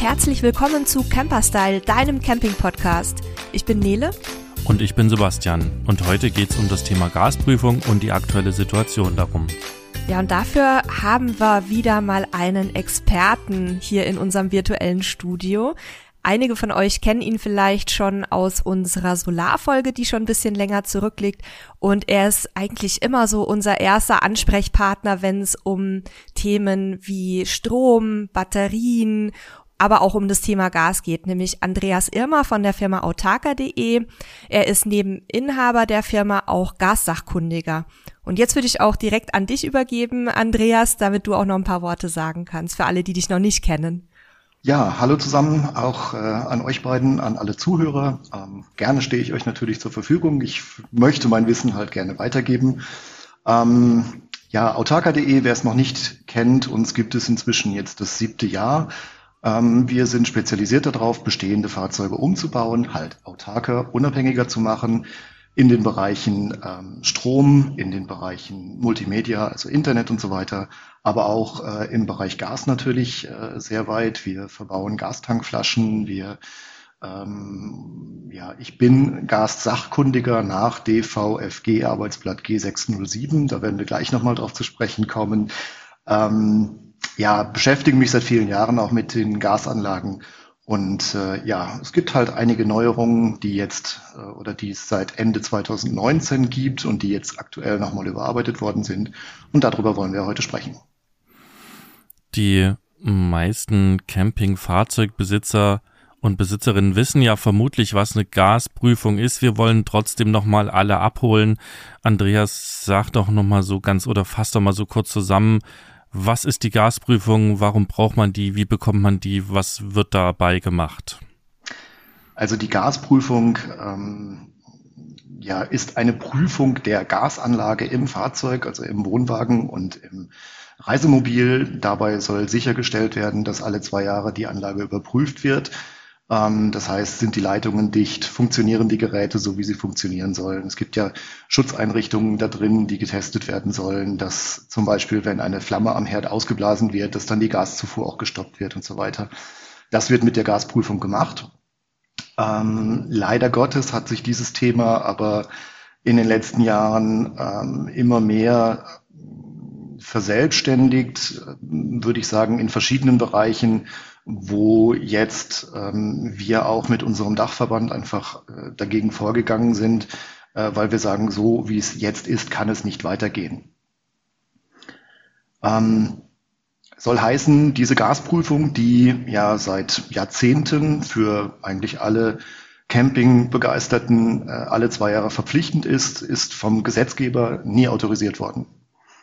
und herzlich willkommen zu Camperstyle, deinem Camping-Podcast. Ich bin Nele. Und ich bin Sebastian. Und heute geht es um das Thema Gasprüfung und die aktuelle Situation darum. Ja, und dafür haben wir wieder mal einen Experten hier in unserem virtuellen Studio. Einige von euch kennen ihn vielleicht schon aus unserer Solarfolge, die schon ein bisschen länger zurückliegt. Und er ist eigentlich immer so unser erster Ansprechpartner, wenn es um Themen wie Strom, Batterien, aber auch um das Thema Gas geht, nämlich Andreas Irmer von der Firma autarka.de. Er ist neben Inhaber der Firma auch Gassachkundiger. Und jetzt würde ich auch direkt an dich übergeben, Andreas, damit du auch noch ein paar Worte sagen kannst, für alle, die dich noch nicht kennen. Ja, hallo zusammen, auch äh, an euch beiden, an alle Zuhörer. Ähm, gerne stehe ich euch natürlich zur Verfügung. Ich möchte mein Wissen halt gerne weitergeben. Ähm, ja, autarka.de, wer es noch nicht kennt, uns gibt es inzwischen jetzt das siebte Jahr. Ähm, wir sind spezialisiert darauf, bestehende Fahrzeuge umzubauen, halt autarker, unabhängiger zu machen in den Bereichen ähm, Strom, in den Bereichen Multimedia, also Internet und so weiter, aber auch äh, im Bereich Gas natürlich äh, sehr weit. Wir verbauen Gastankflaschen, wir ähm, ja, ich bin Gassachkundiger nach DVFG Arbeitsblatt G607. Da werden wir gleich nochmal drauf zu sprechen kommen. Ähm, ja, beschäftige mich seit vielen Jahren auch mit den Gasanlagen. Und äh, ja, es gibt halt einige Neuerungen, die jetzt äh, oder die es seit Ende 2019 gibt und die jetzt aktuell nochmal überarbeitet worden sind. Und darüber wollen wir heute sprechen. Die meisten Campingfahrzeugbesitzer und Besitzerinnen wissen ja vermutlich, was eine Gasprüfung ist. Wir wollen trotzdem nochmal alle abholen. Andreas, sag doch nochmal so ganz oder fass doch mal so kurz zusammen. Was ist die Gasprüfung? Warum braucht man die? Wie bekommt man die? Was wird dabei gemacht? Also die Gasprüfung ähm, ja, ist eine Prüfung der Gasanlage im Fahrzeug, also im Wohnwagen und im Reisemobil. Dabei soll sichergestellt werden, dass alle zwei Jahre die Anlage überprüft wird. Ähm, das heißt, sind die Leitungen dicht, funktionieren die Geräte so, wie sie funktionieren sollen. Es gibt ja Schutzeinrichtungen da drin, die getestet werden sollen, dass zum Beispiel, wenn eine Flamme am Herd ausgeblasen wird, dass dann die Gaszufuhr auch gestoppt wird und so weiter. Das wird mit der Gasprüfung gemacht. Ähm, leider Gottes hat sich dieses Thema aber in den letzten Jahren ähm, immer mehr verselbstständigt, würde ich sagen, in verschiedenen Bereichen, wo jetzt ähm, wir auch mit unserem Dachverband einfach äh, dagegen vorgegangen sind, äh, weil wir sagen, so wie es jetzt ist, kann es nicht weitergehen. Ähm, soll heißen, diese Gasprüfung, die ja seit Jahrzehnten für eigentlich alle Campingbegeisterten äh, alle zwei Jahre verpflichtend ist, ist vom Gesetzgeber nie autorisiert worden.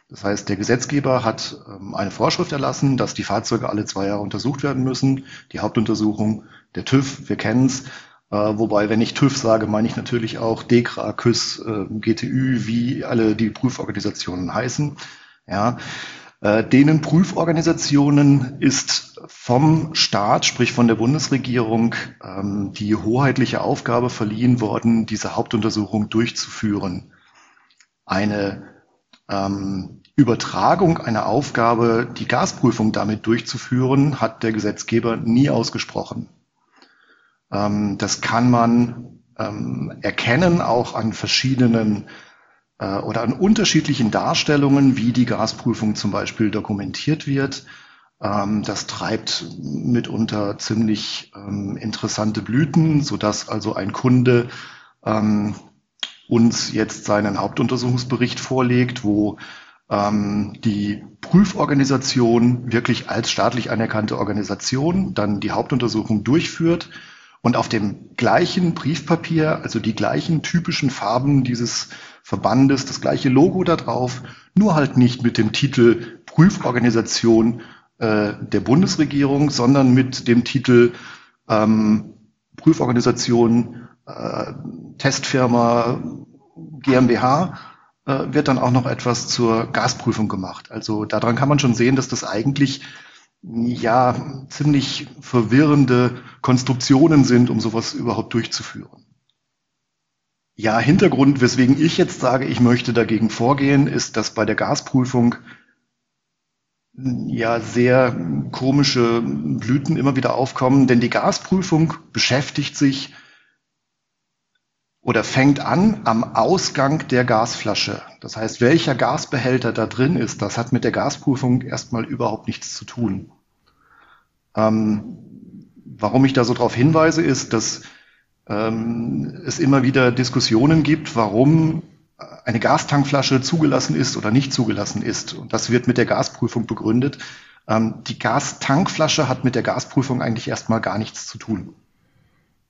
Das heißt, der Gesetzgeber hat ähm, eine Vorschrift erlassen, dass die Fahrzeuge alle zwei Jahre untersucht werden müssen. Die Hauptuntersuchung, der TÜV, wir kennen's. Äh, wobei, wenn ich TÜV sage, meine ich natürlich auch DEKRA, KÜS, äh, GTÜ, wie alle die Prüforganisationen heißen. Ja, äh, denen Prüforganisationen ist vom Staat, sprich von der Bundesregierung, ähm, die hoheitliche Aufgabe verliehen worden, diese Hauptuntersuchung durchzuführen. Eine ähm, Übertragung einer Aufgabe, die Gasprüfung damit durchzuführen, hat der Gesetzgeber nie ausgesprochen. Ähm, das kann man ähm, erkennen auch an verschiedenen äh, oder an unterschiedlichen Darstellungen, wie die Gasprüfung zum Beispiel dokumentiert wird. Ähm, das treibt mitunter ziemlich interessante Blüten, sodass also ein Kunde uns jetzt seinen Hauptuntersuchungsbericht vorlegt, wo ähm, die Prüforganisation wirklich als staatlich anerkannte Organisation dann die Hauptuntersuchung durchführt und auf dem gleichen Briefpapier, also die gleichen typischen Farben dieses Verbandes, das gleiche Logo da drauf, nur halt nicht mit dem Titel Prüforganisation äh, der Bundesregierung, sondern mit dem Titel ähm, Prüforganisation äh, Testfirma GmbH äh, wird dann auch noch etwas zur Gasprüfung gemacht. Also daran kann man schon sehen, dass das eigentlich ja ziemlich verwirrende Konstruktionen sind, um sowas überhaupt durchzuführen. Ja, Hintergrund, weswegen ich jetzt sage, ich möchte dagegen vorgehen, ist, dass bei der Gasprüfung ja sehr komische Blüten immer wieder aufkommen, denn die Gasprüfung beschäftigt sich oder fängt an am Ausgang der Gasflasche. Das heißt, welcher Gasbehälter da drin ist, das hat mit der Gasprüfung erstmal überhaupt nichts zu tun. Ähm, warum ich da so darauf hinweise, ist, dass ähm, es immer wieder Diskussionen gibt, warum eine Gastankflasche zugelassen ist oder nicht zugelassen ist. Und das wird mit der Gasprüfung begründet. Ähm, die Gastankflasche hat mit der Gasprüfung eigentlich erstmal gar nichts zu tun.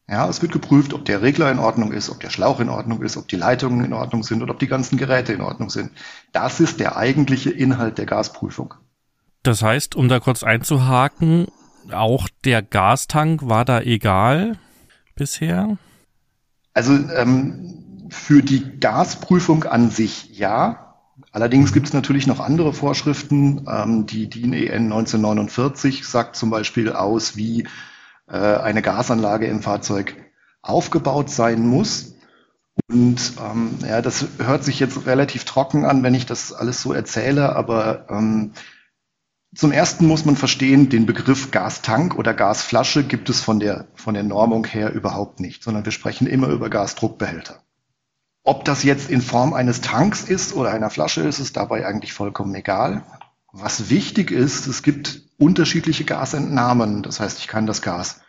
Ja, es wird geprüft, ob der Regler in Ordnung ist, ob der Schlauch in Ordnung ist, ob die Leitungen in Ordnung sind und ob die ganzen Geräte in Ordnung sind. Das ist der eigentliche Inhalt der Gasprüfung. Das heißt, um da kurz einzuhaken, auch der Gastank war da egal bisher? Also ähm, für die Gasprüfung an sich ja. Allerdings gibt es natürlich noch andere Vorschriften. Ähm, die DIN EN 1949 sagt zum Beispiel aus, wie äh, eine Gasanlage im Fahrzeug aufgebaut sein muss. Und ähm, ja, das hört sich jetzt relativ trocken an, wenn ich das alles so erzähle, aber ähm, zum ersten muss man verstehen, den Begriff Gastank oder Gasflasche gibt es von der, von der Normung her überhaupt nicht, sondern wir sprechen immer über Gasdruckbehälter. Ob das jetzt in Form eines Tanks ist oder einer Flasche ist, ist dabei eigentlich vollkommen egal. Was wichtig ist, es gibt unterschiedliche Gasentnahmen. Das heißt, ich kann das Gas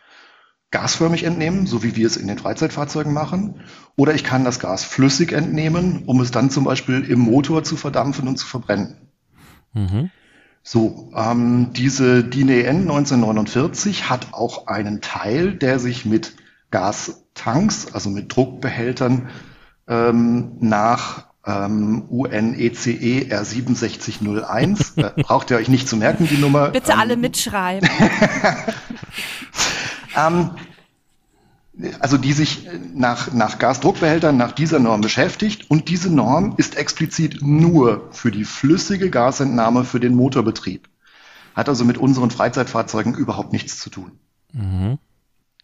gasförmig entnehmen, so wie wir es in den Freizeitfahrzeugen machen. Oder ich kann das Gas flüssig entnehmen, um es dann zum Beispiel im Motor zu verdampfen und zu verbrennen. Mhm. So, ähm, diese DIN EN 1949 hat auch einen Teil, der sich mit Gastanks, also mit Druckbehältern ähm, nach ähm, UNECE R6701. äh, braucht ihr euch nicht zu merken, die Nummer. Bitte ähm, alle mitschreiben. ähm, also die sich nach, nach Gasdruckbehältern, nach dieser Norm beschäftigt. Und diese Norm ist explizit nur für die flüssige Gasentnahme für den Motorbetrieb. Hat also mit unseren Freizeitfahrzeugen überhaupt nichts zu tun. Mhm.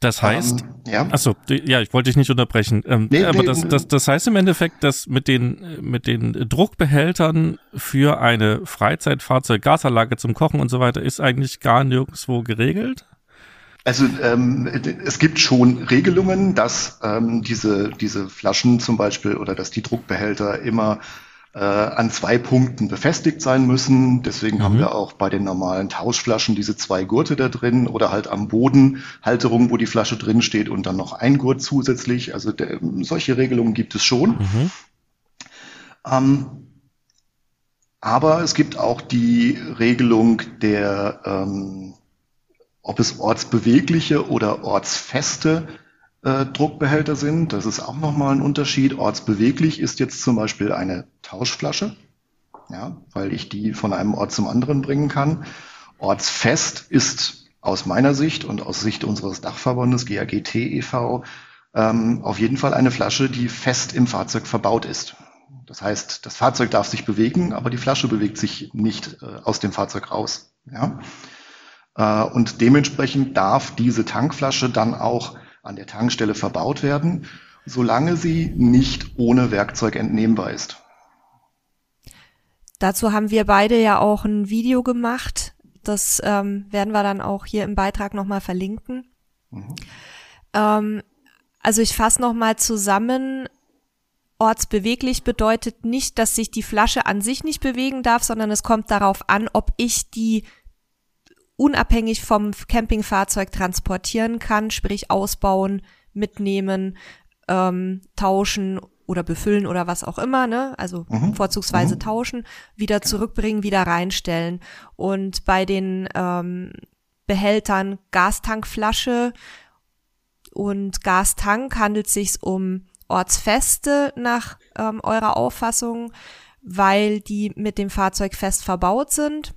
Das heißt, um, ähm, ja. achso, ja, ich wollte dich nicht unterbrechen. Ähm, nee, aber nee, das, das, das heißt im Endeffekt, dass mit den, mit den Druckbehältern für eine Freizeitfahrzeug, Gasanlage zum Kochen und so weiter ist eigentlich gar nirgendwo geregelt? Also ähm, es gibt schon Regelungen, dass ähm, diese, diese Flaschen zum Beispiel oder dass die Druckbehälter immer äh, an zwei Punkten befestigt sein müssen. Deswegen mhm. haben wir auch bei den normalen Tauschflaschen diese zwei Gurte da drin oder halt am Boden Halterung, wo die Flasche drin steht und dann noch ein Gurt zusätzlich. Also der, solche Regelungen gibt es schon. Mhm. Ähm, aber es gibt auch die Regelung der, ähm, ob es ortsbewegliche oder ortsfeste äh, Druckbehälter sind. Das ist auch nochmal ein Unterschied. Ortsbeweglich ist jetzt zum Beispiel eine Tauschflasche, ja, weil ich die von einem Ort zum anderen bringen kann. Ortsfest ist aus meiner Sicht und aus Sicht unseres Dachverbandes GAGT e.V. Ähm, auf jeden Fall eine Flasche, die fest im Fahrzeug verbaut ist. Das heißt, das Fahrzeug darf sich bewegen, aber die Flasche bewegt sich nicht äh, aus dem Fahrzeug raus. Ja? Äh, und dementsprechend darf diese Tankflasche dann auch an der Tankstelle verbaut werden, solange sie nicht ohne Werkzeug entnehmbar ist. Dazu haben wir beide ja auch ein Video gemacht. Das ähm, werden wir dann auch hier im Beitrag nochmal verlinken. Mhm. Ähm, also ich fasse nochmal zusammen. Ortsbeweglich bedeutet nicht, dass sich die Flasche an sich nicht bewegen darf, sondern es kommt darauf an, ob ich die unabhängig vom Campingfahrzeug transportieren kann, sprich ausbauen, mitnehmen, ähm, tauschen oder befüllen oder was auch immer, ne? Also mhm. vorzugsweise mhm. tauschen, wieder zurückbringen, wieder reinstellen. Und bei den ähm, Behältern Gastankflasche und Gastank handelt es sich um ortsfeste nach ähm, eurer Auffassung, weil die mit dem Fahrzeug fest verbaut sind.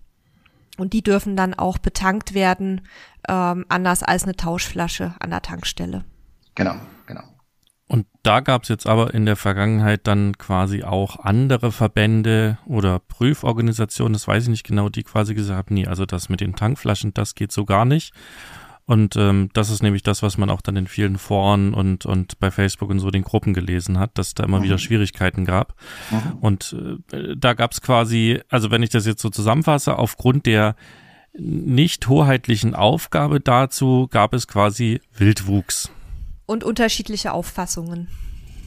Und die dürfen dann auch betankt werden, ähm, anders als eine Tauschflasche an der Tankstelle. Genau, genau. Und da gab es jetzt aber in der Vergangenheit dann quasi auch andere Verbände oder Prüforganisationen, das weiß ich nicht genau, die quasi gesagt haben, nee, also das mit den Tankflaschen, das geht so gar nicht. Und ähm, das ist nämlich das, was man auch dann in vielen Foren und, und bei Facebook und so den Gruppen gelesen hat, dass da immer mhm. wieder Schwierigkeiten gab. Mhm. Und äh, da gab es quasi, also wenn ich das jetzt so zusammenfasse, aufgrund der nicht hoheitlichen Aufgabe dazu gab es quasi Wildwuchs. Und unterschiedliche Auffassungen.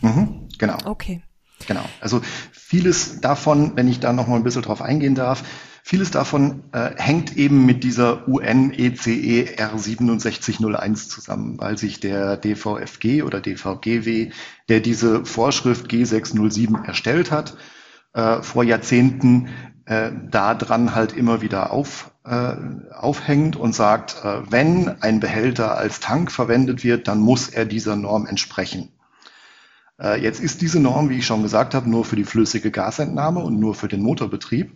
Mhm, genau. Okay. Genau. Also vieles davon, wenn ich da noch mal ein bisschen drauf eingehen darf, vieles davon äh, hängt eben mit dieser UN-ECE R6701 zusammen, weil sich der DVFG oder DVGW, der diese Vorschrift G607 erstellt hat, äh, vor Jahrzehnten äh, daran halt immer wieder auf, äh, aufhängt und sagt, äh, wenn ein Behälter als Tank verwendet wird, dann muss er dieser Norm entsprechen. Äh, jetzt ist diese Norm, wie ich schon gesagt habe, nur für die flüssige Gasentnahme und nur für den Motorbetrieb.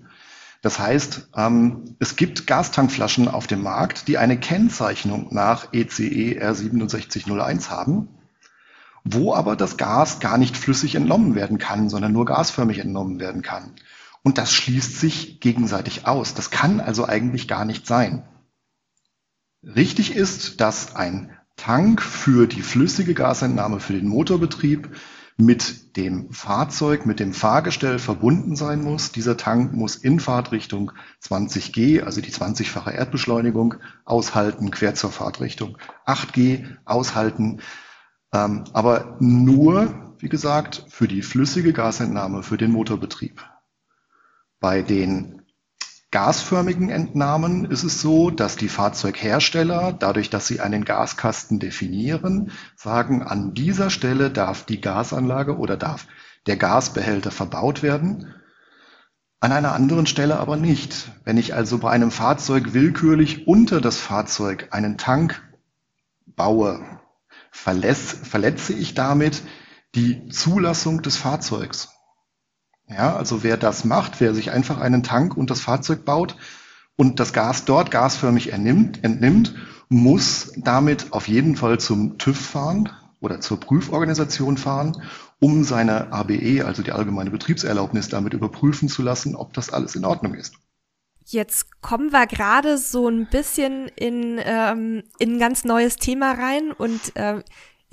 Das heißt, ähm, es gibt Gastankflaschen auf dem Markt, die eine Kennzeichnung nach ECE R6701 haben, wo aber das Gas gar nicht flüssig entnommen werden kann, sondern nur gasförmig entnommen werden kann. Und das schließt sich gegenseitig aus. Das kann also eigentlich gar nicht sein. Richtig ist, dass ein Tank für die flüssige Gasentnahme für den Motorbetrieb mit dem Fahrzeug, mit dem Fahrgestell verbunden sein muss. Dieser Tank muss in Fahrtrichtung 20G, also die 20-fache Erdbeschleunigung, aushalten, quer zur Fahrtrichtung 8G aushalten. Ähm, aber nur, wie gesagt, für die flüssige Gasentnahme, für den Motorbetrieb. Bei den gasförmigen Entnahmen ist es so, dass die Fahrzeughersteller, dadurch, dass sie einen Gaskasten definieren, sagen, an dieser Stelle darf die Gasanlage oder darf der Gasbehälter verbaut werden, an einer anderen Stelle aber nicht. Wenn ich also bei einem Fahrzeug willkürlich unter das Fahrzeug einen Tank baue, verletze ich damit die Zulassung des Fahrzeugs. Ja, also wer das macht, wer sich einfach einen Tank und das Fahrzeug baut und das Gas dort gasförmig ernimmt, entnimmt, muss damit auf jeden Fall zum TÜV fahren oder zur Prüforganisation fahren, um seine ABE, also die allgemeine Betriebserlaubnis, damit überprüfen zu lassen, ob das alles in Ordnung ist. Jetzt kommen wir gerade so ein bisschen in, ähm, in ein ganz neues Thema rein und äh,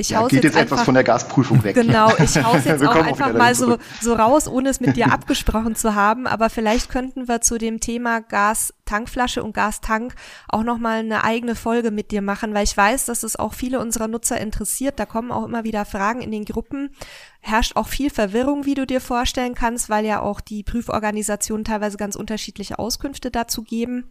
ich ja, geht jetzt, jetzt etwas von der Gasprüfung weg. Genau, ich hau's jetzt auch einfach mal so, so raus, ohne es mit dir abgesprochen zu haben. Aber vielleicht könnten wir zu dem Thema Gas-Tankflasche und Gastank auch nochmal eine eigene Folge mit dir machen, weil ich weiß, dass es auch viele unserer Nutzer interessiert. Da kommen auch immer wieder Fragen in den Gruppen. Herrscht auch viel Verwirrung, wie du dir vorstellen kannst, weil ja auch die Prüforganisationen teilweise ganz unterschiedliche Auskünfte dazu geben.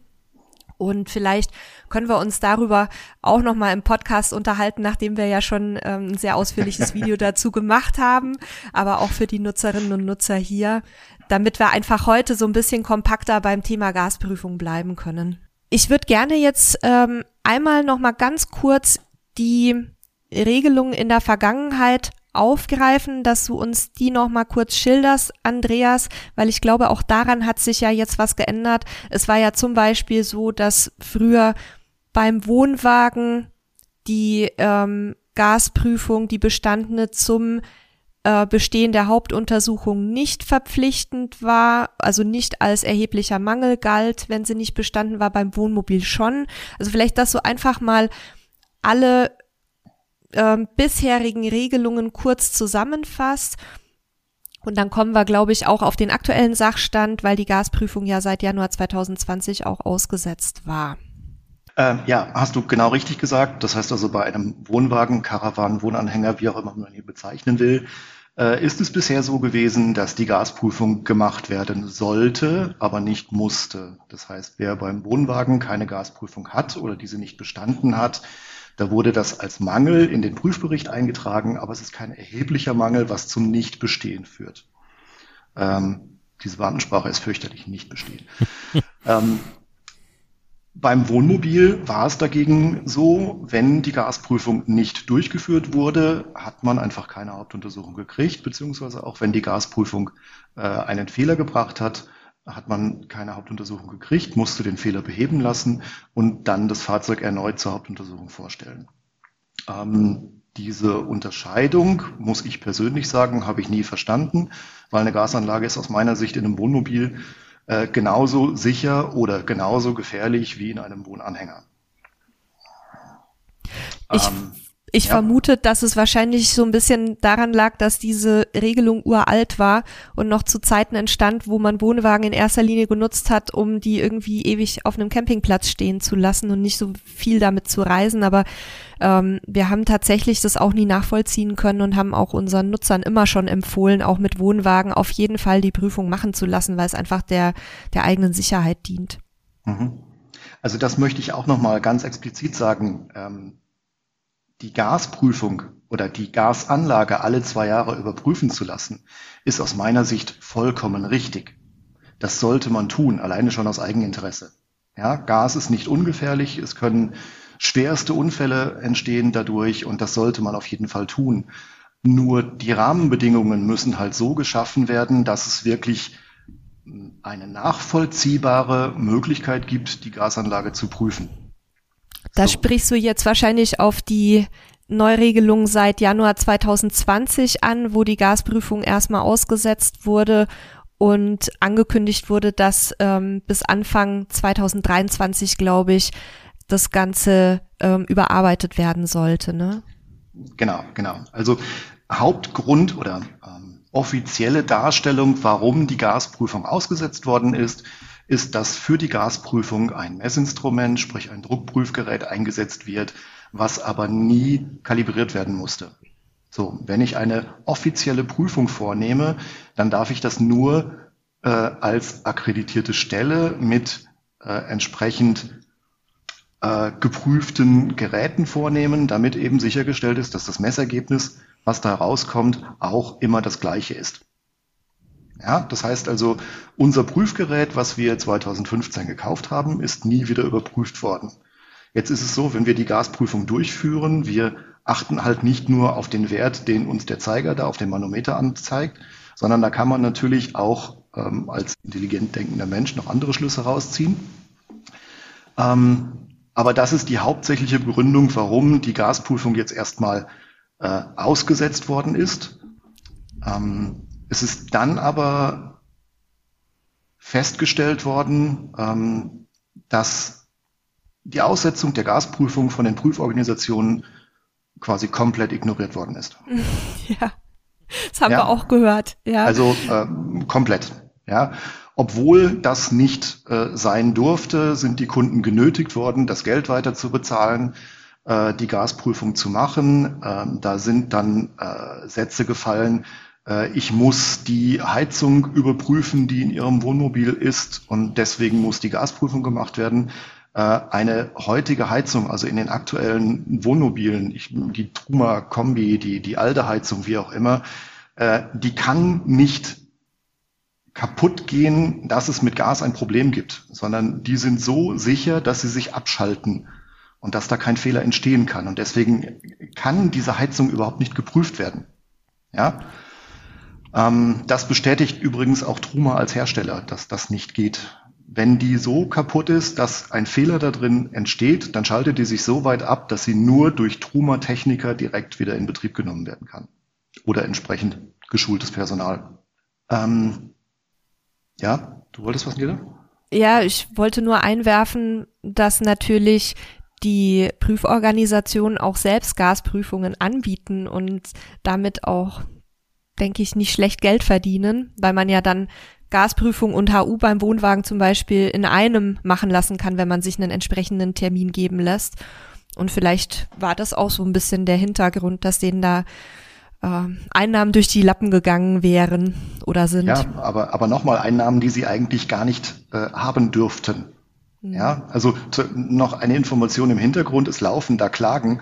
Und vielleicht können wir uns darüber auch nochmal im Podcast unterhalten, nachdem wir ja schon ähm, ein sehr ausführliches Video dazu gemacht haben, aber auch für die Nutzerinnen und Nutzer hier, damit wir einfach heute so ein bisschen kompakter beim Thema Gasprüfung bleiben können. Ich würde gerne jetzt ähm, einmal nochmal ganz kurz die Regelungen in der Vergangenheit aufgreifen, dass du uns die noch mal kurz schilderst, Andreas, weil ich glaube, auch daran hat sich ja jetzt was geändert. Es war ja zum Beispiel so, dass früher beim Wohnwagen die ähm, Gasprüfung, die bestandene zum äh, Bestehen der Hauptuntersuchung nicht verpflichtend war, also nicht als erheblicher Mangel galt, wenn sie nicht bestanden war, beim Wohnmobil schon. Also vielleicht, dass du einfach mal alle ähm, bisherigen Regelungen kurz zusammenfasst. Und dann kommen wir, glaube ich, auch auf den aktuellen Sachstand, weil die Gasprüfung ja seit Januar 2020 auch ausgesetzt war. Ähm, ja, hast du genau richtig gesagt. Das heißt also bei einem Wohnwagen, Karawan, Wohnanhänger, wie auch immer man ihn bezeichnen will, äh, ist es bisher so gewesen, dass die Gasprüfung gemacht werden sollte, aber nicht musste. Das heißt, wer beim Wohnwagen keine Gasprüfung hat oder diese nicht bestanden hat, da wurde das als Mangel in den Prüfbericht eingetragen, aber es ist kein erheblicher Mangel, was zum Nichtbestehen führt. Ähm, diese Wartensprache ist fürchterlich nicht bestehen. ähm, beim Wohnmobil war es dagegen so, wenn die Gasprüfung nicht durchgeführt wurde, hat man einfach keine Hauptuntersuchung gekriegt, beziehungsweise auch wenn die Gasprüfung äh, einen Fehler gebracht hat, hat man keine Hauptuntersuchung gekriegt, musste den Fehler beheben lassen und dann das Fahrzeug erneut zur Hauptuntersuchung vorstellen. Ähm, diese Unterscheidung, muss ich persönlich sagen, habe ich nie verstanden, weil eine Gasanlage ist aus meiner Sicht in einem Wohnmobil äh, genauso sicher oder genauso gefährlich wie in einem Wohnanhänger. Ich ähm, ich ja. vermute, dass es wahrscheinlich so ein bisschen daran lag, dass diese Regelung uralt war und noch zu Zeiten entstand, wo man Wohnwagen in erster Linie genutzt hat, um die irgendwie ewig auf einem Campingplatz stehen zu lassen und nicht so viel damit zu reisen. Aber ähm, wir haben tatsächlich das auch nie nachvollziehen können und haben auch unseren Nutzern immer schon empfohlen, auch mit Wohnwagen auf jeden Fall die Prüfung machen zu lassen, weil es einfach der, der eigenen Sicherheit dient. Mhm. Also das möchte ich auch nochmal ganz explizit sagen. Ähm, die Gasprüfung oder die Gasanlage alle zwei Jahre überprüfen zu lassen, ist aus meiner Sicht vollkommen richtig. Das sollte man tun, alleine schon aus Eigeninteresse. Ja, Gas ist nicht ungefährlich, es können schwerste Unfälle entstehen dadurch und das sollte man auf jeden Fall tun. Nur die Rahmenbedingungen müssen halt so geschaffen werden, dass es wirklich eine nachvollziehbare Möglichkeit gibt, die Gasanlage zu prüfen. Da so. sprichst du jetzt wahrscheinlich auf die Neuregelung seit Januar 2020 an, wo die Gasprüfung erstmal ausgesetzt wurde und angekündigt wurde, dass ähm, bis Anfang 2023, glaube ich, das Ganze ähm, überarbeitet werden sollte. Ne? Genau, genau. Also Hauptgrund oder ähm, offizielle Darstellung, warum die Gasprüfung ausgesetzt worden ist, ist, dass für die Gasprüfung ein Messinstrument, sprich ein Druckprüfgerät eingesetzt wird, was aber nie kalibriert werden musste. So, wenn ich eine offizielle Prüfung vornehme, dann darf ich das nur äh, als akkreditierte Stelle mit äh, entsprechend äh, geprüften Geräten vornehmen, damit eben sichergestellt ist, dass das Messergebnis, was da rauskommt, auch immer das gleiche ist. Ja, das heißt also, unser Prüfgerät, was wir 2015 gekauft haben, ist nie wieder überprüft worden. Jetzt ist es so, wenn wir die Gasprüfung durchführen, wir achten halt nicht nur auf den Wert, den uns der Zeiger da auf dem Manometer anzeigt, sondern da kann man natürlich auch ähm, als intelligent denkender Mensch noch andere Schlüsse rausziehen. Ähm, aber das ist die hauptsächliche Begründung, warum die Gasprüfung jetzt erstmal äh, ausgesetzt worden ist. Ähm, es ist dann aber festgestellt worden, ähm, dass die Aussetzung der Gasprüfung von den Prüforganisationen quasi komplett ignoriert worden ist. Ja, das haben ja. wir auch gehört. Ja. Also äh, komplett. Ja, obwohl das nicht äh, sein durfte, sind die Kunden genötigt worden, das Geld weiter zu bezahlen, äh, die Gasprüfung zu machen. Ähm, da sind dann äh, Sätze gefallen, ich muss die Heizung überprüfen, die in Ihrem Wohnmobil ist und deswegen muss die Gasprüfung gemacht werden. Äh, eine heutige Heizung, also in den aktuellen Wohnmobilen, die Truma Kombi, die, die alte Heizung, wie auch immer, äh, die kann nicht kaputt gehen, dass es mit Gas ein Problem gibt, sondern die sind so sicher, dass sie sich abschalten und dass da kein Fehler entstehen kann. Und deswegen kann diese Heizung überhaupt nicht geprüft werden. Ja, das bestätigt übrigens auch Truma als Hersteller, dass das nicht geht. Wenn die so kaputt ist, dass ein Fehler da drin entsteht, dann schaltet die sich so weit ab, dass sie nur durch Truma-Techniker direkt wieder in Betrieb genommen werden kann. Oder entsprechend geschultes Personal. Ähm, ja, du wolltest was, Nila? Ja, ich wollte nur einwerfen, dass natürlich die Prüforganisationen auch selbst Gasprüfungen anbieten und damit auch denke ich, nicht schlecht Geld verdienen, weil man ja dann Gasprüfung und HU beim Wohnwagen zum Beispiel in einem machen lassen kann, wenn man sich einen entsprechenden Termin geben lässt. Und vielleicht war das auch so ein bisschen der Hintergrund, dass denen da äh, Einnahmen durch die Lappen gegangen wären oder sind. Ja, aber, aber nochmal Einnahmen, die sie eigentlich gar nicht äh, haben dürften. Mhm. Ja, also noch eine Information im Hintergrund, es laufen da Klagen.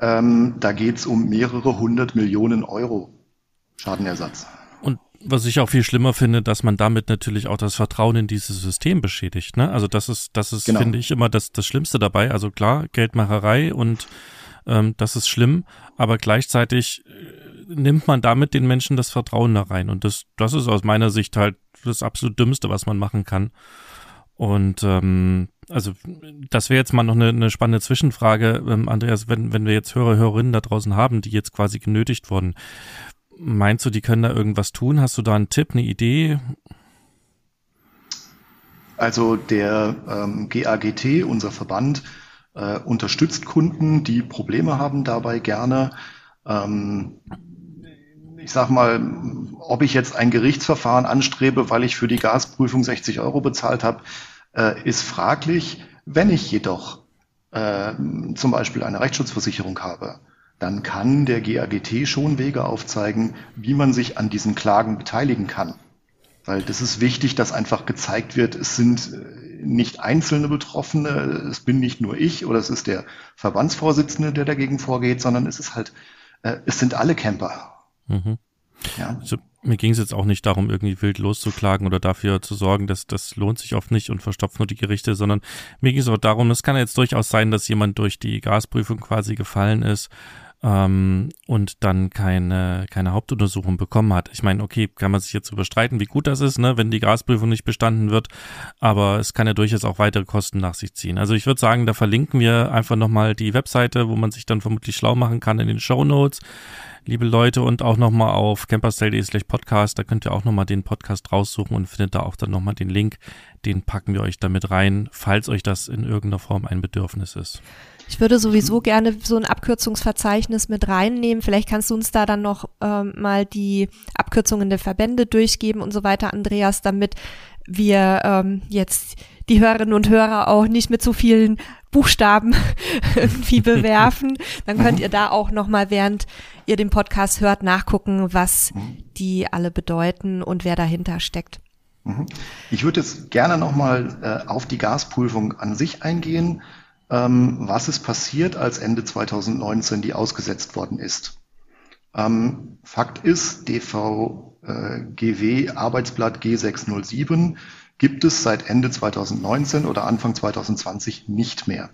Ähm, da geht's um mehrere hundert Millionen Euro Schadenersatz. Und was ich auch viel schlimmer finde, dass man damit natürlich auch das Vertrauen in dieses System beschädigt. Ne? Also das ist, das ist, genau. finde ich, immer das, das Schlimmste dabei. Also klar, Geldmacherei und ähm, das ist schlimm, aber gleichzeitig äh, nimmt man damit den Menschen das Vertrauen da rein. Und das, das ist aus meiner Sicht halt das absolut Dümmste, was man machen kann. Und ähm, also das wäre jetzt mal noch eine, eine spannende Zwischenfrage, ähm, Andreas, wenn, wenn wir jetzt Hörer, Hörerinnen da draußen haben, die jetzt quasi genötigt wurden. Meinst du, die können da irgendwas tun? Hast du da einen Tipp, eine Idee? Also der ähm, GAGT, unser Verband, äh, unterstützt Kunden, die Probleme haben dabei gerne. Ähm, ich sag mal, ob ich jetzt ein Gerichtsverfahren anstrebe, weil ich für die Gasprüfung 60 Euro bezahlt habe, äh, ist fraglich. Wenn ich jedoch äh, zum Beispiel eine Rechtsschutzversicherung habe, dann kann der GAGT schon Wege aufzeigen, wie man sich an diesen Klagen beteiligen kann. Weil das ist wichtig, dass einfach gezeigt wird, es sind äh, nicht einzelne Betroffene, es bin nicht nur ich oder es ist der Verbandsvorsitzende, der dagegen vorgeht, sondern es ist halt, äh, es sind alle Camper. Mhm. Ja. Also, mir ging es jetzt auch nicht darum, irgendwie wild loszuklagen oder dafür zu sorgen, dass das lohnt sich oft nicht und verstopft nur die Gerichte, sondern mir ging es auch darum, es kann jetzt durchaus sein, dass jemand durch die Gasprüfung quasi gefallen ist ähm, und dann keine, keine Hauptuntersuchung bekommen hat. Ich meine, okay, kann man sich jetzt überstreiten, wie gut das ist, ne, wenn die Gasprüfung nicht bestanden wird, aber es kann ja durchaus auch weitere Kosten nach sich ziehen. Also ich würde sagen, da verlinken wir einfach nochmal die Webseite, wo man sich dann vermutlich schlau machen kann in den Show Notes liebe Leute, und auch nochmal auf campersdale.de slash podcast. Da könnt ihr auch nochmal den Podcast raussuchen und findet da auch dann nochmal den Link. Den packen wir euch damit rein, falls euch das in irgendeiner Form ein Bedürfnis ist. Ich würde sowieso gerne so ein Abkürzungsverzeichnis mit reinnehmen. Vielleicht kannst du uns da dann noch ähm, mal die Abkürzungen der Verbände durchgeben und so weiter, Andreas, damit wir ähm, jetzt die Hörerinnen und Hörer auch nicht mit so vielen Buchstaben irgendwie bewerfen. Dann könnt ihr da auch noch mal, während ihr den Podcast hört, nachgucken, was die alle bedeuten und wer dahinter steckt. Mhm. Ich würde jetzt gerne noch mal äh, auf die Gasprüfung an sich eingehen was ist passiert, als Ende 2019 die ausgesetzt worden ist. Ähm, Fakt ist, DVGW Arbeitsblatt G607 gibt es seit Ende 2019 oder Anfang 2020 nicht mehr.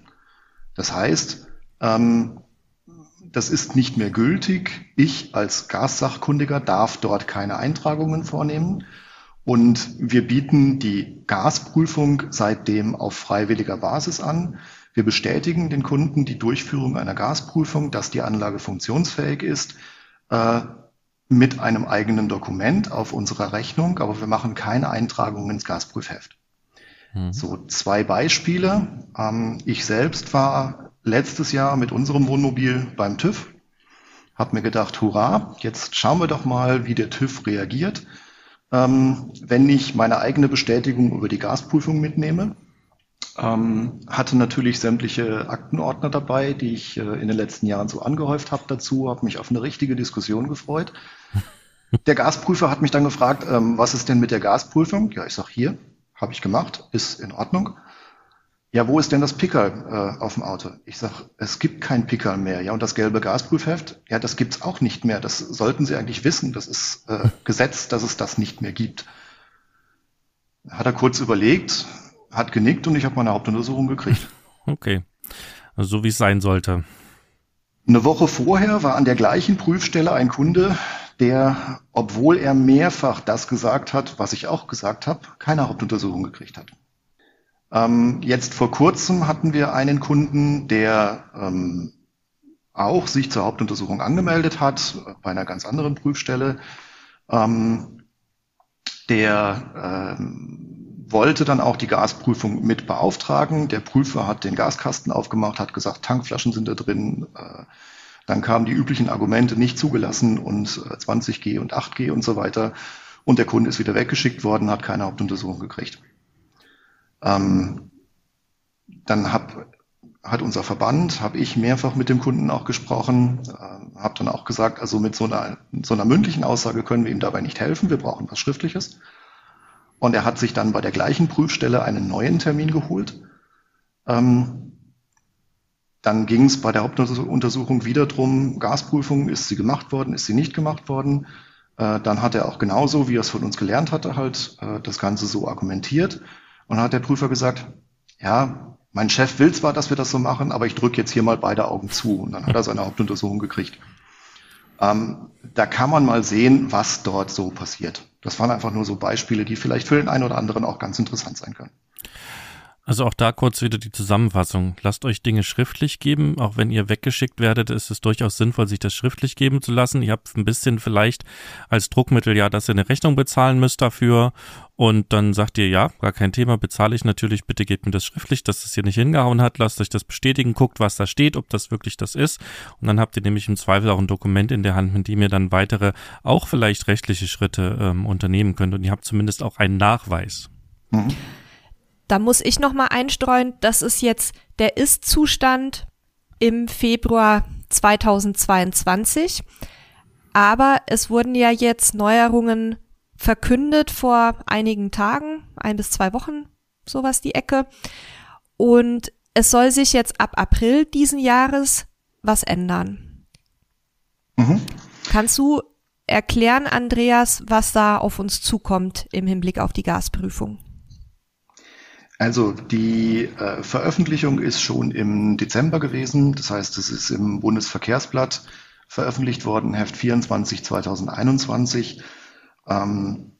Das heißt, ähm, das ist nicht mehr gültig. Ich als Gassachkundiger darf dort keine Eintragungen vornehmen. Und wir bieten die Gasprüfung seitdem auf freiwilliger Basis an. Wir bestätigen den Kunden die Durchführung einer Gasprüfung, dass die Anlage funktionsfähig ist, äh, mit einem eigenen Dokument auf unserer Rechnung, aber wir machen keine Eintragung ins Gasprüfheft. Hm. So zwei Beispiele. Ähm, ich selbst war letztes Jahr mit unserem Wohnmobil beim TÜV, habe mir gedacht, hurra, jetzt schauen wir doch mal, wie der TÜV reagiert, ähm, wenn ich meine eigene Bestätigung über die Gasprüfung mitnehme ähm, hatte natürlich sämtliche Aktenordner dabei, die ich äh, in den letzten Jahren so angehäuft habe dazu, habe mich auf eine richtige Diskussion gefreut. Der Gasprüfer hat mich dann gefragt, ähm, was ist denn mit der Gasprüfung? Ja, ich sag hier, habe ich gemacht, ist in Ordnung. Ja, wo ist denn das Pickerl äh, auf dem Auto? Ich sag, es gibt kein Pickerl mehr. Ja, und das gelbe Gasprüfheft? Ja, das gibt's auch nicht mehr. Das sollten Sie eigentlich wissen. Das ist äh, Gesetz, dass es das nicht mehr gibt. Hat er kurz überlegt, hat genickt und ich habe meine Hauptuntersuchung gekriegt. Okay. Also so wie es sein sollte. Eine Woche vorher war an der gleichen Prüfstelle ein Kunde, der, obwohl er mehrfach das gesagt hat, was ich auch gesagt habe, keine Hauptuntersuchung gekriegt hat. Ähm, jetzt vor kurzem hatten wir einen Kunden, der ähm, auch sich zur Hauptuntersuchung angemeldet hat, bei einer ganz anderen Prüfstelle. Ähm, der ähm, wollte dann auch die Gasprüfung mit beauftragen. Der Prüfer hat den Gaskasten aufgemacht, hat gesagt, Tankflaschen sind da drin. Äh, dann kamen die üblichen Argumente nicht zugelassen und 20G äh, und 8G und so weiter. Und der Kunde ist wieder weggeschickt worden, hat keine Hauptuntersuchung gekriegt. Ähm, dann hab, hat unser Verband, habe ich mehrfach mit dem Kunden auch gesprochen, äh, habe dann auch gesagt, also mit so einer, so einer mündlichen Aussage können wir ihm dabei nicht helfen, wir brauchen was Schriftliches. Und er hat sich dann bei der gleichen Prüfstelle einen neuen Termin geholt. Ähm, dann ging es bei der Hauptuntersuchung wieder drum, Gasprüfung, ist sie gemacht worden, ist sie nicht gemacht worden. Äh, dann hat er auch genauso, wie er es von uns gelernt hatte, halt äh, das Ganze so argumentiert. Und hat der Prüfer gesagt, ja, mein Chef will zwar, dass wir das so machen, aber ich drücke jetzt hier mal beide Augen zu. Und dann hat er seine Hauptuntersuchung gekriegt. Ähm, da kann man mal sehen, was dort so passiert. Das waren einfach nur so Beispiele, die vielleicht für den einen oder anderen auch ganz interessant sein können. Also auch da kurz wieder die Zusammenfassung. Lasst euch Dinge schriftlich geben. Auch wenn ihr weggeschickt werdet, ist es durchaus sinnvoll, sich das schriftlich geben zu lassen. Ihr habt ein bisschen vielleicht als Druckmittel ja, dass ihr eine Rechnung bezahlen müsst dafür. Und dann sagt ihr, ja, gar kein Thema, bezahle ich natürlich. Bitte gebt mir das schriftlich, dass es hier nicht hingehauen hat. Lasst euch das bestätigen, guckt, was da steht, ob das wirklich das ist. Und dann habt ihr nämlich im Zweifel auch ein Dokument in der Hand, mit dem ihr dann weitere, auch vielleicht rechtliche Schritte ähm, unternehmen könnt. Und ihr habt zumindest auch einen Nachweis. Mhm. Da muss ich noch mal einstreuen, das ist jetzt der Ist-Zustand im Februar 2022. Aber es wurden ja jetzt Neuerungen verkündet vor einigen Tagen, ein bis zwei Wochen, sowas die Ecke. Und es soll sich jetzt ab April diesen Jahres was ändern. Mhm. Kannst du erklären, Andreas, was da auf uns zukommt im Hinblick auf die Gasprüfung? Also die äh, Veröffentlichung ist schon im Dezember gewesen. Das heißt, es ist im Bundesverkehrsblatt veröffentlicht worden, Heft 24 2021. Ähm,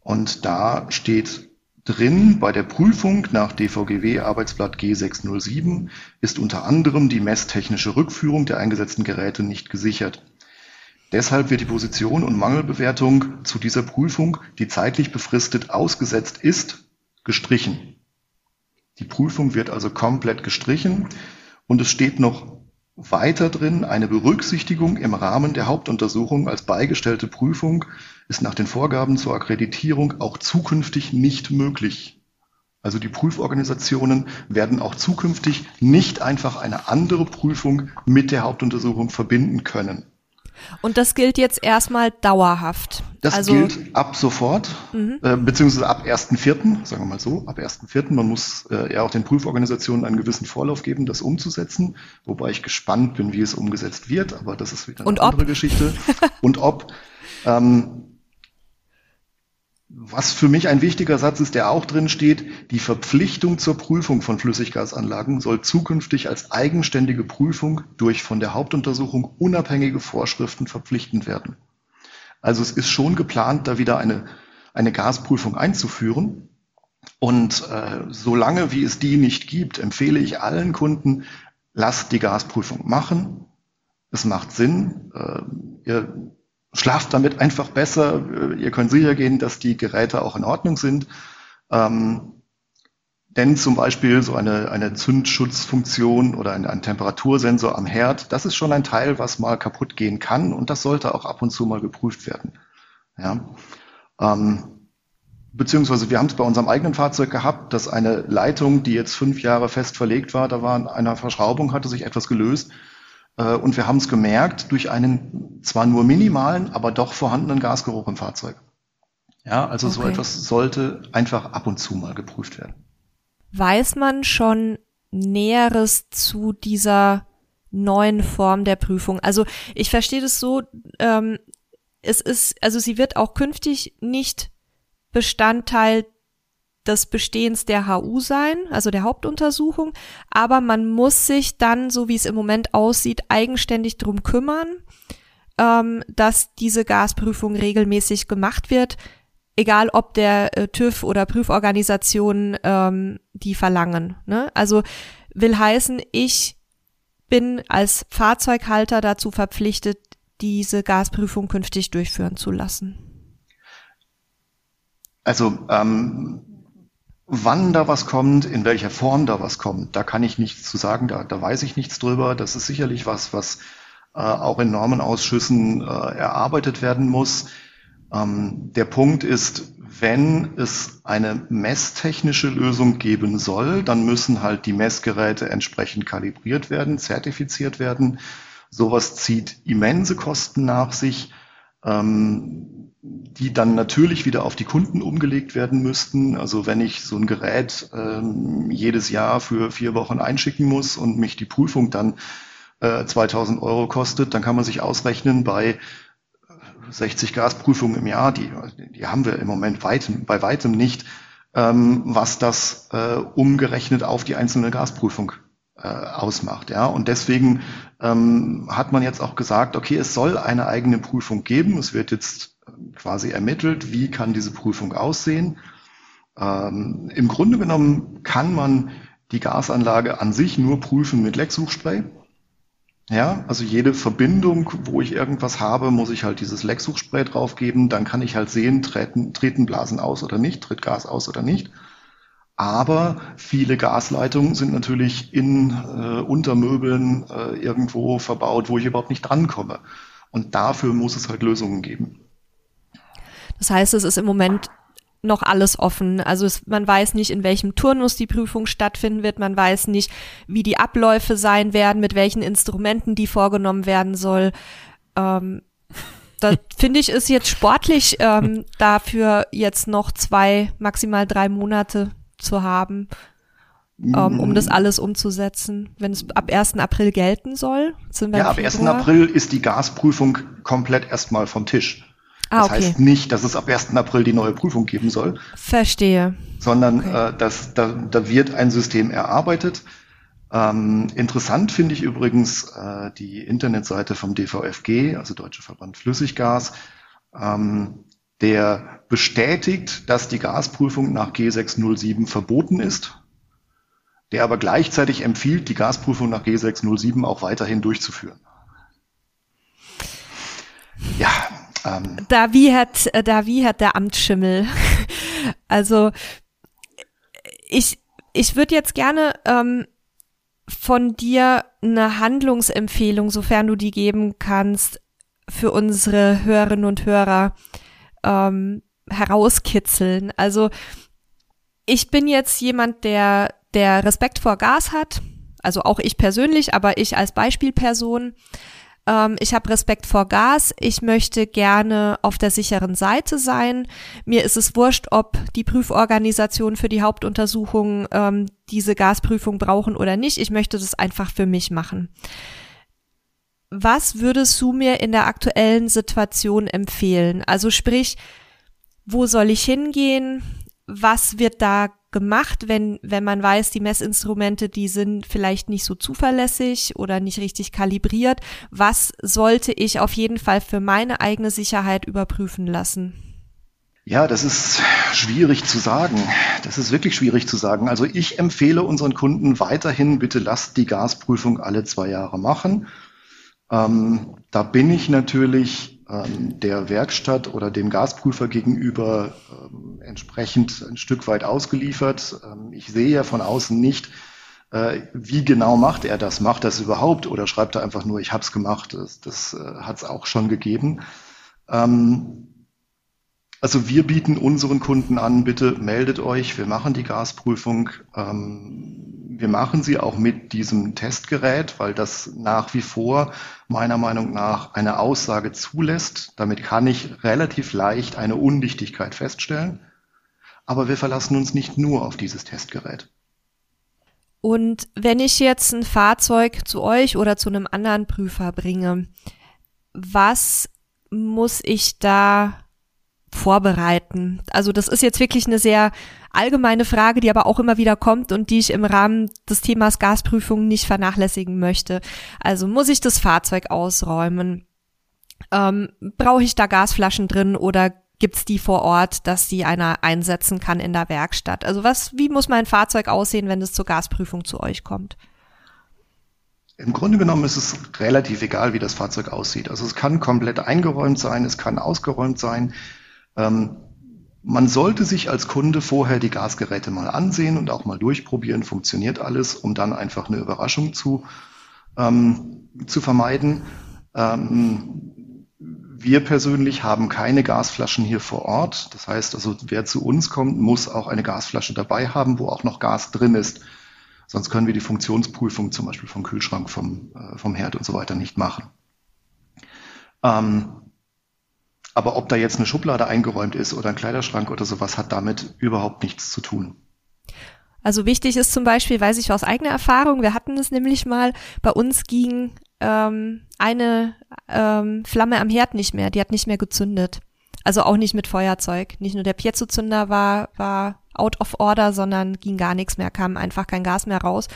und da steht drin, bei der Prüfung nach DVGW Arbeitsblatt G607 ist unter anderem die messtechnische Rückführung der eingesetzten Geräte nicht gesichert. Deshalb wird die Position und Mangelbewertung zu dieser Prüfung, die zeitlich befristet ausgesetzt ist, gestrichen. Die Prüfung wird also komplett gestrichen und es steht noch weiter drin, eine Berücksichtigung im Rahmen der Hauptuntersuchung als beigestellte Prüfung ist nach den Vorgaben zur Akkreditierung auch zukünftig nicht möglich. Also die Prüforganisationen werden auch zukünftig nicht einfach eine andere Prüfung mit der Hauptuntersuchung verbinden können. Und das gilt jetzt erstmal dauerhaft. Das also, gilt ab sofort, mhm. äh, beziehungsweise ab 1.4., sagen wir mal so, ab 1.4. Man muss äh, ja auch den Prüforganisationen einen gewissen Vorlauf geben, das umzusetzen, wobei ich gespannt bin, wie es umgesetzt wird, aber das ist wieder eine Und andere ob? Geschichte. Und ob. Ähm, was für mich ein wichtiger Satz ist, der auch drin steht, die Verpflichtung zur Prüfung von Flüssiggasanlagen soll zukünftig als eigenständige Prüfung durch von der Hauptuntersuchung unabhängige Vorschriften verpflichtend werden. Also es ist schon geplant, da wieder eine, eine Gasprüfung einzuführen. Und äh, solange wie es die nicht gibt, empfehle ich allen Kunden, lasst die Gasprüfung machen. Es macht Sinn. Äh, ihr schlaft damit einfach besser. Äh, ihr könnt sicher gehen, dass die Geräte auch in Ordnung sind. Ähm, denn zum Beispiel so eine, eine Zündschutzfunktion oder ein, ein, Temperatursensor am Herd, das ist schon ein Teil, was mal kaputt gehen kann und das sollte auch ab und zu mal geprüft werden. Ja. Ähm, beziehungsweise wir haben es bei unserem eigenen Fahrzeug gehabt, dass eine Leitung, die jetzt fünf Jahre fest verlegt war, da war an einer Verschraubung, hatte sich etwas gelöst und wir haben es gemerkt durch einen zwar nur minimalen, aber doch vorhandenen Gasgeruch im Fahrzeug. Ja, also okay. so etwas sollte einfach ab und zu mal geprüft werden. Weiß man schon Näheres zu dieser neuen Form der Prüfung? Also ich verstehe das so, ähm, es ist, also sie wird auch künftig nicht Bestandteil des Bestehens der HU sein, also der Hauptuntersuchung, aber man muss sich dann, so wie es im Moment aussieht, eigenständig drum kümmern, ähm, dass diese Gasprüfung regelmäßig gemacht wird, egal ob der äh, TÜV oder Prüforganisationen ähm, die verlangen. Ne? Also will heißen, ich bin als Fahrzeughalter dazu verpflichtet, diese Gasprüfung künftig durchführen zu lassen. Also ähm, Wann da was kommt, in welcher Form da was kommt, da kann ich nichts zu sagen, da, da weiß ich nichts drüber. Das ist sicherlich was, was äh, auch in Normenausschüssen äh, erarbeitet werden muss. Ähm, der Punkt ist, wenn es eine messtechnische Lösung geben soll, dann müssen halt die Messgeräte entsprechend kalibriert werden, zertifiziert werden. Sowas zieht immense Kosten nach sich. Ähm, die dann natürlich wieder auf die Kunden umgelegt werden müssten. Also wenn ich so ein Gerät ähm, jedes Jahr für vier Wochen einschicken muss und mich die Prüfung dann äh, 2000 Euro kostet, dann kann man sich ausrechnen bei 60 Gasprüfungen im Jahr, die, die haben wir im Moment weitem, bei weitem nicht, ähm, was das äh, umgerechnet auf die einzelne Gasprüfung äh, ausmacht. Ja, und deswegen ähm, hat man jetzt auch gesagt, okay, es soll eine eigene Prüfung geben. Es wird jetzt quasi ermittelt, wie kann diese Prüfung aussehen. Ähm, Im Grunde genommen kann man die Gasanlage an sich nur prüfen mit Lecksuchspray. Ja, also jede Verbindung, wo ich irgendwas habe, muss ich halt dieses Lecksuchspray draufgeben. Dann kann ich halt sehen, treten, treten Blasen aus oder nicht, tritt Gas aus oder nicht. Aber viele Gasleitungen sind natürlich in äh, Untermöbeln äh, irgendwo verbaut, wo ich überhaupt nicht drankomme. Und dafür muss es halt Lösungen geben. Das heißt, es ist im Moment noch alles offen. Also es, man weiß nicht, in welchem Turnus die Prüfung stattfinden wird. Man weiß nicht, wie die Abläufe sein werden, mit welchen Instrumenten die vorgenommen werden soll. Ähm, da finde ich, ist jetzt sportlich ähm, dafür jetzt noch zwei, maximal drei Monate zu haben, ähm, um das mm. alles umzusetzen, wenn es ab 1. April gelten soll? ja, ab 1. April ist die Gasprüfung komplett erstmal vom Tisch. Ah, das okay. heißt nicht, dass es ab 1. April die neue Prüfung geben soll. Verstehe. Sondern okay. äh, dass, da, da wird ein System erarbeitet. Ähm, interessant finde ich übrigens äh, die Internetseite vom DVFG, also Deutscher Verband Flüssiggas. Ähm, der bestätigt, dass die Gasprüfung nach G607 verboten ist, der aber gleichzeitig empfiehlt, die Gasprüfung nach G607 auch weiterhin durchzuführen. Ja. Ähm, da wie hat äh, da wie hat der Amtsschimmel. also ich ich würde jetzt gerne ähm, von dir eine Handlungsempfehlung, sofern du die geben kannst, für unsere Hörerinnen und Hörer ähm, herauskitzeln. Also ich bin jetzt jemand, der, der Respekt vor Gas hat, also auch ich persönlich, aber ich als Beispielperson. Ähm, ich habe Respekt vor Gas. Ich möchte gerne auf der sicheren Seite sein. Mir ist es wurscht, ob die Prüforganisation für die Hauptuntersuchung ähm, diese Gasprüfung brauchen oder nicht. Ich möchte das einfach für mich machen was würdest du mir in der aktuellen Situation empfehlen? Also sprich, wo soll ich hingehen? Was wird da gemacht, wenn, wenn man weiß, die Messinstrumente, die sind vielleicht nicht so zuverlässig oder nicht richtig kalibriert? Was sollte ich auf jeden Fall für meine eigene Sicherheit überprüfen lassen? Ja, das ist schwierig zu sagen. Das ist wirklich schwierig zu sagen. Also ich empfehle unseren Kunden weiterhin, bitte lasst die Gasprüfung alle zwei Jahre machen. Ähm, da bin ich natürlich der Werkstatt oder dem Gasprüfer gegenüber ähm, entsprechend ein Stück weit ausgeliefert. Ähm, ich sehe ja von außen nicht, äh, wie genau macht er das? Macht das überhaupt oder schreibt er einfach nur, ich hab's gemacht? Das, das äh, hat es auch schon gegeben. Ähm, also wir bieten unseren Kunden an, bitte meldet euch, wir machen die Gasprüfung. Ähm, wir machen sie auch mit diesem Testgerät, weil das nach wie vor meiner Meinung nach eine Aussage zulässt. Damit kann ich relativ leicht eine Undichtigkeit feststellen. Aber wir verlassen uns nicht nur auf dieses Testgerät. Und wenn ich jetzt ein Fahrzeug zu euch oder zu einem anderen Prüfer bringe, was muss ich da vorbereiten? Also das ist jetzt wirklich eine sehr allgemeine Frage, die aber auch immer wieder kommt und die ich im Rahmen des Themas Gasprüfung nicht vernachlässigen möchte. Also muss ich das Fahrzeug ausräumen? Ähm, Brauche ich da Gasflaschen drin oder gibt's die vor Ort, dass die einer einsetzen kann in der Werkstatt? Also was, wie muss mein Fahrzeug aussehen, wenn es zur Gasprüfung zu euch kommt? Im Grunde genommen ist es relativ egal, wie das Fahrzeug aussieht. Also es kann komplett eingeräumt sein, es kann ausgeräumt sein. Ähm, man sollte sich als Kunde vorher die Gasgeräte mal ansehen und auch mal durchprobieren, funktioniert alles, um dann einfach eine Überraschung zu, ähm, zu vermeiden. Ähm, wir persönlich haben keine Gasflaschen hier vor Ort. Das heißt also, wer zu uns kommt, muss auch eine Gasflasche dabei haben, wo auch noch Gas drin ist. Sonst können wir die Funktionsprüfung zum Beispiel vom Kühlschrank, vom, äh, vom Herd und so weiter nicht machen. Ähm, aber ob da jetzt eine Schublade eingeräumt ist oder ein Kleiderschrank oder sowas, hat damit überhaupt nichts zu tun. Also wichtig ist zum Beispiel, weiß ich aus eigener Erfahrung, wir hatten es nämlich mal, bei uns ging ähm, eine ähm, Flamme am Herd nicht mehr, die hat nicht mehr gezündet. Also auch nicht mit Feuerzeug. Nicht nur der Piezozünder war, war out of order, sondern ging gar nichts mehr, kam einfach kein Gas mehr raus.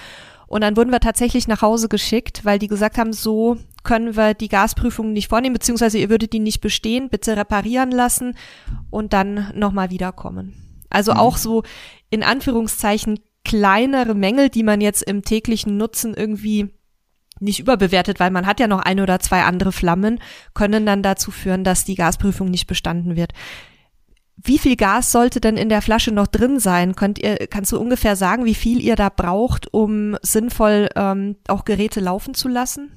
Und dann wurden wir tatsächlich nach Hause geschickt, weil die gesagt haben, so können wir die Gasprüfung nicht vornehmen, beziehungsweise ihr würdet die nicht bestehen, bitte reparieren lassen und dann nochmal wiederkommen. Also mhm. auch so in Anführungszeichen kleinere Mängel, die man jetzt im täglichen Nutzen irgendwie nicht überbewertet, weil man hat ja noch ein oder zwei andere Flammen, können dann dazu führen, dass die Gasprüfung nicht bestanden wird. Wie viel Gas sollte denn in der Flasche noch drin sein? Könnt ihr, kannst du ungefähr sagen, wie viel ihr da braucht, um sinnvoll ähm, auch Geräte laufen zu lassen?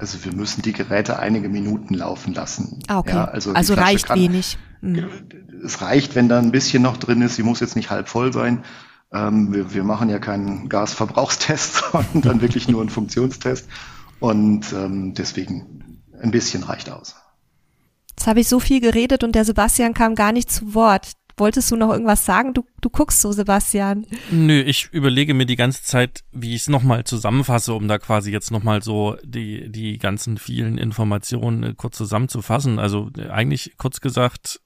Also wir müssen die Geräte einige Minuten laufen lassen. Ah, okay. Ja, also, also reicht kann, wenig. Mhm. Es reicht, wenn da ein bisschen noch drin ist. Sie muss jetzt nicht halb voll sein. Ähm, wir, wir, machen ja keinen Gasverbrauchstest, sondern dann wirklich nur einen Funktionstest. Und ähm, deswegen ein bisschen reicht aus. Jetzt habe ich so viel geredet und der Sebastian kam gar nicht zu Wort. Wolltest du noch irgendwas sagen? Du, du guckst so, Sebastian. Nö, ich überlege mir die ganze Zeit, wie ich es nochmal zusammenfasse, um da quasi jetzt nochmal so die, die ganzen vielen Informationen äh, kurz zusammenzufassen. Also äh, eigentlich kurz gesagt,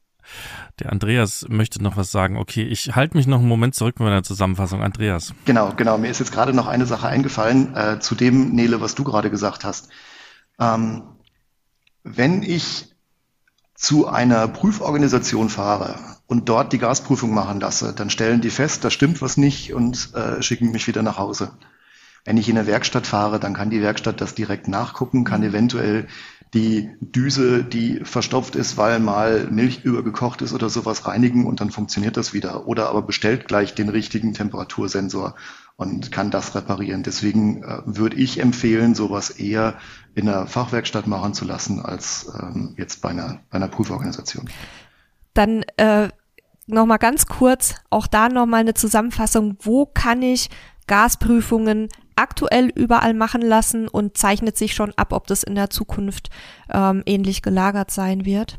der Andreas möchte noch was sagen. Okay, ich halte mich noch einen Moment zurück mit meiner Zusammenfassung. Andreas. Genau, genau. Mir ist jetzt gerade noch eine Sache eingefallen, äh, zu dem, Nele, was du gerade gesagt hast. Ähm, wenn ich zu einer Prüforganisation fahre und dort die Gasprüfung machen lasse, dann stellen die fest, da stimmt was nicht und äh, schicken mich wieder nach Hause. Wenn ich in eine Werkstatt fahre, dann kann die Werkstatt das direkt nachgucken, kann eventuell die Düse, die verstopft ist, weil mal Milch übergekocht ist oder sowas reinigen und dann funktioniert das wieder. Oder aber bestellt gleich den richtigen Temperatursensor und kann das reparieren. Deswegen äh, würde ich empfehlen, sowas eher in einer Fachwerkstatt machen zu lassen, als ähm, jetzt bei einer, bei einer Prüforganisation. Dann äh, nochmal ganz kurz, auch da nochmal eine Zusammenfassung. Wo kann ich Gasprüfungen aktuell überall machen lassen und zeichnet sich schon ab, ob das in der Zukunft ähm, ähnlich gelagert sein wird?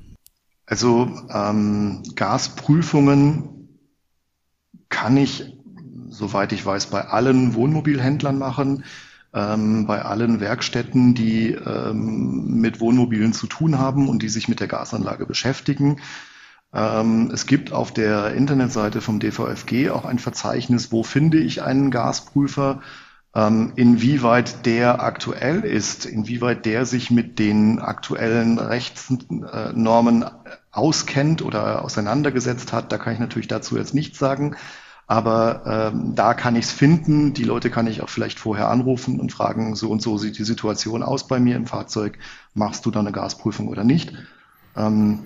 Also ähm, Gasprüfungen kann ich, soweit ich weiß, bei allen Wohnmobilhändlern machen ähm, bei allen Werkstätten, die ähm, mit Wohnmobilen zu tun haben und die sich mit der Gasanlage beschäftigen. Ähm, es gibt auf der Internetseite vom DVFG auch ein Verzeichnis, wo finde ich einen Gasprüfer, ähm, inwieweit der aktuell ist, inwieweit der sich mit den aktuellen Rechtsnormen auskennt oder auseinandergesetzt hat. Da kann ich natürlich dazu jetzt nichts sagen. Aber ähm, da kann ich es finden. Die Leute kann ich auch vielleicht vorher anrufen und fragen, so und so sieht die Situation aus bei mir im Fahrzeug. Machst du da eine Gasprüfung oder nicht? Ähm,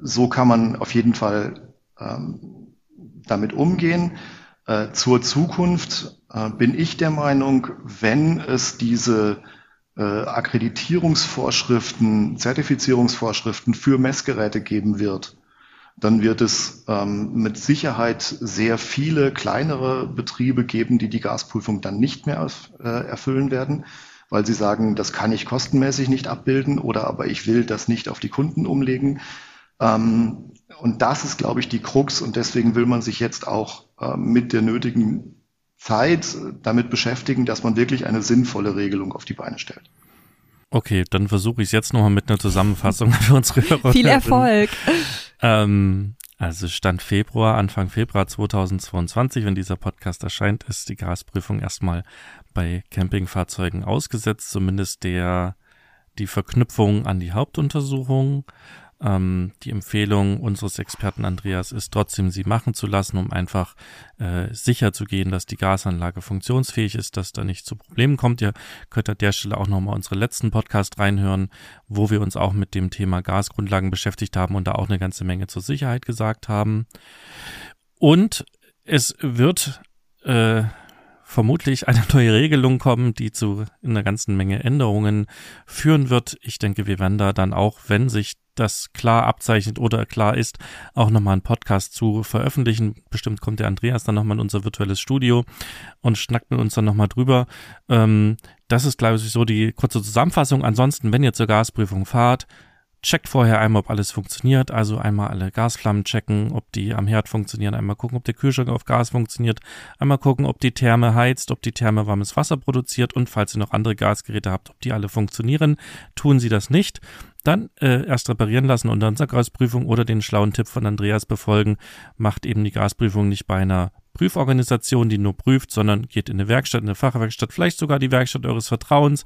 so kann man auf jeden Fall ähm, damit umgehen. Äh, zur Zukunft äh, bin ich der Meinung, wenn es diese äh, Akkreditierungsvorschriften, Zertifizierungsvorschriften für Messgeräte geben wird, dann wird es ähm, mit Sicherheit sehr viele kleinere Betriebe geben, die die Gasprüfung dann nicht mehr äh, erfüllen werden, weil sie sagen, das kann ich kostenmäßig nicht abbilden oder aber ich will das nicht auf die Kunden umlegen. Ähm, und das ist, glaube ich, die Krux und deswegen will man sich jetzt auch äh, mit der nötigen Zeit damit beschäftigen, dass man wirklich eine sinnvolle Regelung auf die Beine stellt. Okay, dann versuche ich es jetzt nochmal mit einer Zusammenfassung für unsere Hörer. Viel Erfolg. Ähm, also Stand Februar, Anfang Februar 2022, wenn dieser Podcast erscheint, ist die Gasprüfung erstmal bei Campingfahrzeugen ausgesetzt, zumindest der die Verknüpfung an die Hauptuntersuchung. Ähm, die Empfehlung unseres Experten Andreas ist trotzdem, sie machen zu lassen, um einfach äh, sicher zu gehen, dass die Gasanlage funktionsfähig ist, dass da nicht zu Problemen kommt. Ihr könnt an der Stelle auch nochmal unsere letzten Podcast reinhören, wo wir uns auch mit dem Thema Gasgrundlagen beschäftigt haben und da auch eine ganze Menge zur Sicherheit gesagt haben. Und es wird äh, vermutlich eine neue Regelung kommen, die zu einer ganzen Menge Änderungen führen wird. Ich denke, wir werden da dann auch, wenn sich das klar abzeichnet oder klar ist, auch nochmal einen Podcast zu veröffentlichen. Bestimmt kommt der Andreas dann nochmal in unser virtuelles Studio und schnackt mit uns dann nochmal drüber. Ähm, das ist, glaube ich, so die kurze Zusammenfassung. Ansonsten, wenn ihr zur Gasprüfung fahrt, checkt vorher einmal, ob alles funktioniert. Also einmal alle Gasflammen checken, ob die am Herd funktionieren. Einmal gucken, ob der Kühlschrank auf Gas funktioniert. Einmal gucken, ob die Therme heizt, ob die Therme warmes Wasser produziert. Und falls ihr noch andere Gasgeräte habt, ob die alle funktionieren. Tun sie das nicht, dann äh, erst reparieren lassen und dann zur Gasprüfung oder den schlauen Tipp von Andreas befolgen. Macht eben die Gasprüfung nicht bei einer Prüforganisation, die nur prüft, sondern geht in eine Werkstatt, in eine Fachwerkstatt, vielleicht sogar die Werkstatt eures Vertrauens,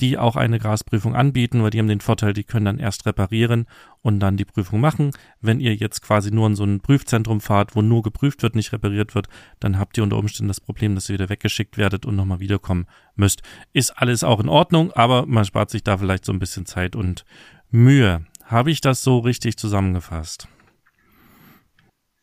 die auch eine Gasprüfung anbieten, weil die haben den Vorteil, die können dann erst reparieren und dann die Prüfung machen. Wenn ihr jetzt quasi nur in so ein Prüfzentrum fahrt, wo nur geprüft wird, nicht repariert wird, dann habt ihr unter Umständen das Problem, dass ihr wieder weggeschickt werdet und nochmal wiederkommen müsst. Ist alles auch in Ordnung, aber man spart sich da vielleicht so ein bisschen Zeit und Mühe. Habe ich das so richtig zusammengefasst?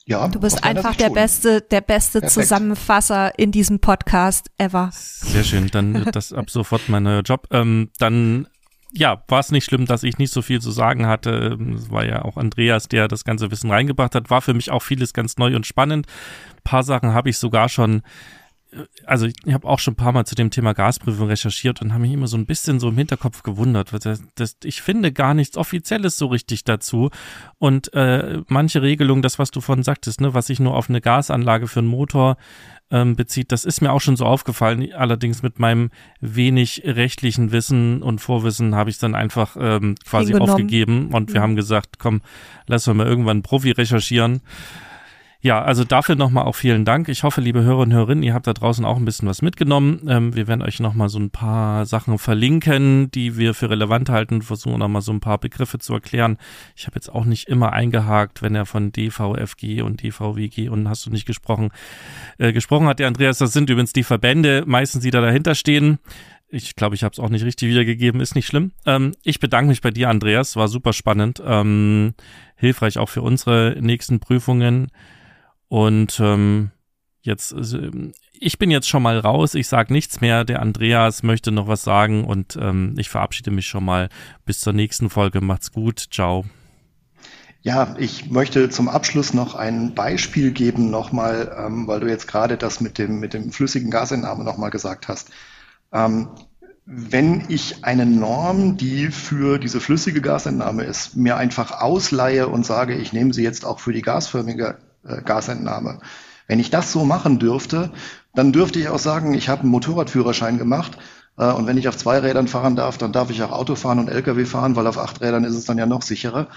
Ja, du bist einfach der beste, der beste Perfekt. Zusammenfasser in diesem Podcast ever. Sehr schön, dann wird das ab sofort mein neuer Job. Ähm, dann ja, war es nicht schlimm, dass ich nicht so viel zu sagen hatte. Es war ja auch Andreas, der das ganze Wissen reingebracht hat. War für mich auch vieles ganz neu und spannend. Ein paar Sachen habe ich sogar schon also ich habe auch schon ein paar Mal zu dem Thema Gasprüfung recherchiert und habe mich immer so ein bisschen so im Hinterkopf gewundert. Das, das, ich finde gar nichts Offizielles so richtig dazu. Und äh, manche Regelungen, das, was du vorhin sagtest, ne, was sich nur auf eine Gasanlage für einen Motor ähm, bezieht, das ist mir auch schon so aufgefallen. Allerdings mit meinem wenig rechtlichen Wissen und Vorwissen habe ich es dann einfach ähm, quasi aufgegeben und wir mhm. haben gesagt, komm, lass wir mal irgendwann einen Profi recherchieren. Ja, also dafür nochmal auch vielen Dank. Ich hoffe, liebe Hörer und Hörerinnen, ihr habt da draußen auch ein bisschen was mitgenommen. Ähm, wir werden euch nochmal so ein paar Sachen verlinken, die wir für relevant halten, versuchen nochmal so ein paar Begriffe zu erklären. Ich habe jetzt auch nicht immer eingehakt, wenn er von DVFG und DVWG und hast du nicht gesprochen, äh, gesprochen hat der Andreas. Das sind übrigens die Verbände, meistens die da dahinter stehen. Ich glaube, ich habe es auch nicht richtig wiedergegeben, ist nicht schlimm. Ähm, ich bedanke mich bei dir, Andreas, war super spannend, ähm, hilfreich auch für unsere nächsten Prüfungen. Und ähm, jetzt, äh, ich bin jetzt schon mal raus, ich sage nichts mehr. Der Andreas möchte noch was sagen und ähm, ich verabschiede mich schon mal. Bis zur nächsten Folge. Macht's gut. Ciao. Ja, ich möchte zum Abschluss noch ein Beispiel geben, nochmal, ähm, weil du jetzt gerade das mit dem, mit dem flüssigen Gasentnahme nochmal gesagt hast. Ähm, wenn ich eine Norm, die für diese flüssige Gasentnahme ist, mir einfach ausleihe und sage, ich nehme sie jetzt auch für die gasförmige äh, Gasentnahme. Wenn ich das so machen dürfte, dann dürfte ich auch sagen, ich habe einen Motorradführerschein gemacht äh, und wenn ich auf zwei Rädern fahren darf, dann darf ich auch Auto fahren und Lkw fahren, weil auf acht Rädern ist es dann ja noch sicherer.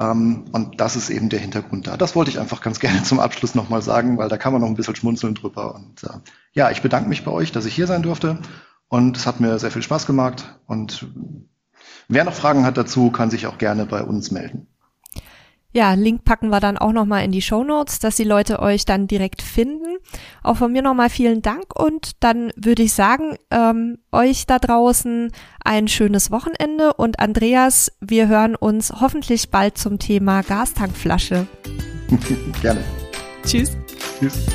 Ähm, und das ist eben der Hintergrund da. Das wollte ich einfach ganz gerne zum Abschluss nochmal sagen, weil da kann man noch ein bisschen schmunzeln drüber. Und äh, ja, ich bedanke mich bei euch, dass ich hier sein durfte. Und es hat mir sehr viel Spaß gemacht. Und wer noch Fragen hat dazu, kann sich auch gerne bei uns melden. Ja, Link packen wir dann auch nochmal in die Show Notes, dass die Leute euch dann direkt finden. Auch von mir nochmal vielen Dank und dann würde ich sagen, ähm, euch da draußen ein schönes Wochenende und Andreas, wir hören uns hoffentlich bald zum Thema Gastankflasche. Gerne. Tschüss. Tschüss.